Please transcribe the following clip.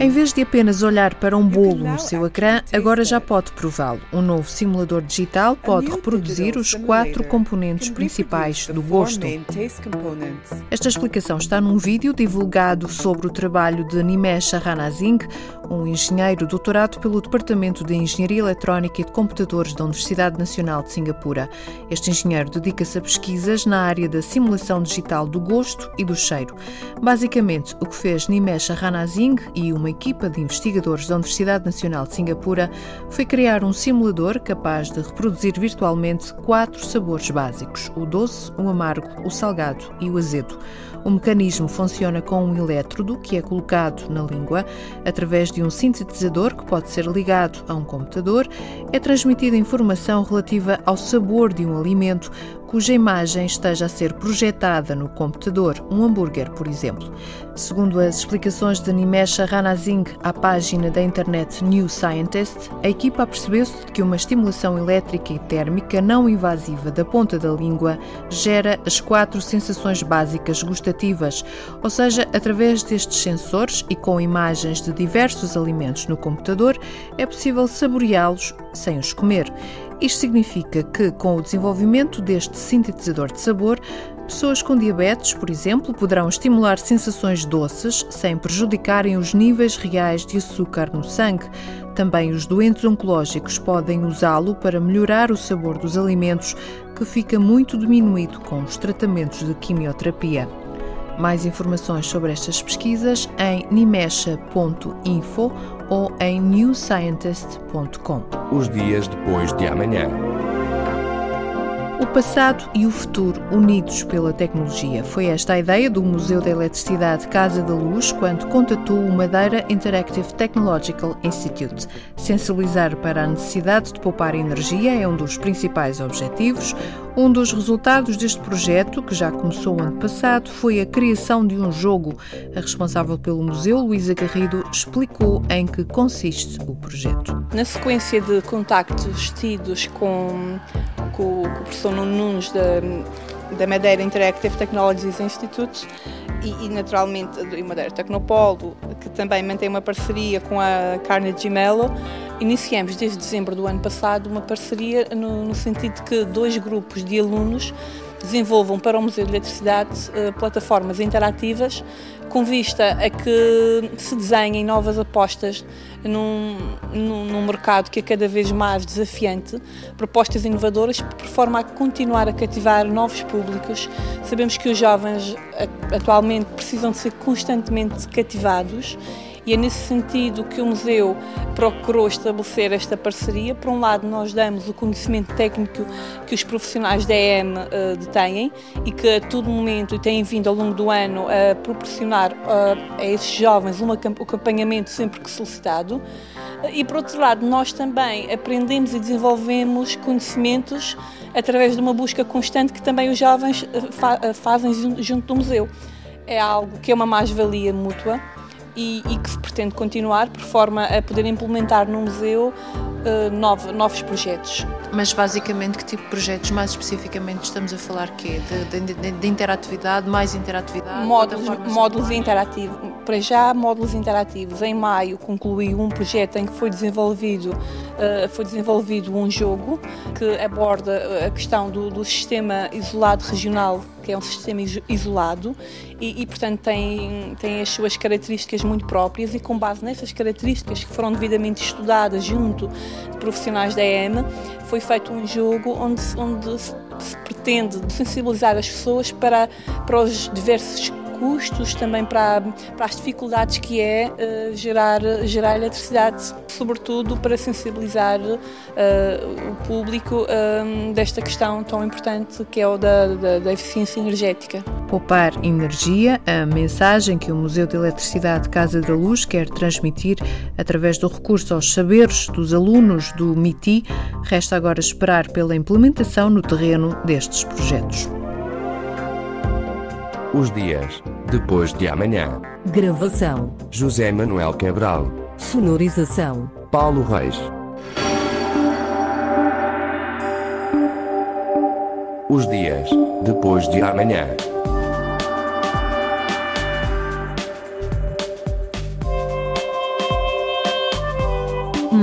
Em vez de apenas olhar para um bolo no seu ecrã, agora já pode prová-lo. Um novo simulador digital pode reproduzir os quatro componentes principais do gosto. Esta explicação está num vídeo divulgado sobre o trabalho de Nimesh Ranasingh, um engenheiro doutorado pelo Departamento de Engenharia Eletrónica e de Computadores da Universidade Nacional de Singapura. Este engenheiro dedica-se a pesquisas na área da simulação digital do gosto e do cheiro. Basicamente, o que fez Nimesh Ranasingh e uma equipa de investigadores da Universidade Nacional de Singapura foi criar um simulador capaz de reproduzir virtualmente quatro sabores básicos: o doce, o amargo, o salgado e o azedo. O mecanismo funciona com um elétrodo que é colocado na língua. Através de um sintetizador que pode ser ligado a um computador, é transmitida informação relativa ao sabor de um alimento cuja imagem esteja a ser projetada no computador, um hambúrguer, por exemplo. Segundo as explicações de Nimesha Ranasingh à página da internet New Scientist, a equipa percebeu-se que uma estimulação elétrica e térmica não invasiva da ponta da língua gera as quatro sensações básicas gustativas, ou seja, através destes sensores e com imagens de diversos alimentos no computador, é possível saboreá-los sem os comer. Isto significa que, com o desenvolvimento deste sintetizador de sabor, pessoas com diabetes, por exemplo, poderão estimular sensações doces sem prejudicarem os níveis reais de açúcar no sangue. Também os doentes oncológicos podem usá-lo para melhorar o sabor dos alimentos, que fica muito diminuído com os tratamentos de quimioterapia. Mais informações sobre estas pesquisas em nimesha.info ou em newscientist.com. Os dias depois de amanhã. O passado e o futuro unidos pela tecnologia. Foi esta a ideia do Museu da Eletricidade Casa da Luz quando contatou o Madeira Interactive Technological Institute. Sensibilizar para a necessidade de poupar energia é um dos principais objetivos. Um dos resultados deste projeto, que já começou ano passado, foi a criação de um jogo. A responsável pelo museu, Luísa Garrido, explicou em que consiste o projeto. Na sequência de contactos tidos com, com, com o professor Nuno Nunes da, da Madeira Interactive Technologies Institute e, e naturalmente do Madeira Tecnopolo, que também mantém uma parceria com a Carnegie Mellon, iniciamos desde dezembro do ano passado uma parceria no, no sentido de que dois grupos de alunos desenvolvam para o Museu de Eletricidade uh, plataformas interativas com vista a que se desenhem novas apostas num, num, num, mercado que é cada vez mais desafiante, propostas inovadoras por forma a continuar a cativar novos públicos. Sabemos que os jovens atualmente precisam de ser constantemente cativados e é nesse sentido que o museu procurou estabelecer esta parceria. Por um lado, nós damos o conhecimento técnico que os profissionais da EM uh, detêm e que a todo momento e têm vindo ao longo do ano a proporcionar uh, a esses jovens um acompanhamento sempre que solicitado. E por outro lado, nós também aprendemos e desenvolvemos conhecimentos através de uma busca constante que também os jovens eh, fa fazem junto do museu. É algo que é uma mais-valia mútua e, e, que se pretende continuar por forma a poder implementar no museu uh, novo, novos projetos. Mas basicamente que tipo de projetos mais especificamente estamos a falar que de, de, de, de, interatividade, mais interatividade? Módulos, módulos interativos. Para já, módulos interativos. Em maio concluí um projeto em que foi desenvolvido, uh, foi desenvolvido um jogo que aborda a questão do, do sistema isolado regional que é um sistema isolado e, e, portanto, tem, tem as suas características muito próprias e, com base nessas características que foram devidamente estudadas junto profissionais da EM, foi feito um jogo onde, onde se pretende sensibilizar as pessoas para, para os diversos custos, também para, para as dificuldades que é uh, gerar, gerar eletricidade, sobretudo para sensibilizar uh, o público uh, desta questão tão importante que é o da, da, da eficiência energética. Poupar energia, a mensagem que o Museu de Eletricidade Casa da Luz quer transmitir através do recurso aos saberes dos alunos do MITI, resta agora esperar pela implementação no terreno destes projetos. Os dias depois de amanhã. Gravação: José Manuel Cabral. Sonorização: Paulo Reis. Os dias depois de amanhã.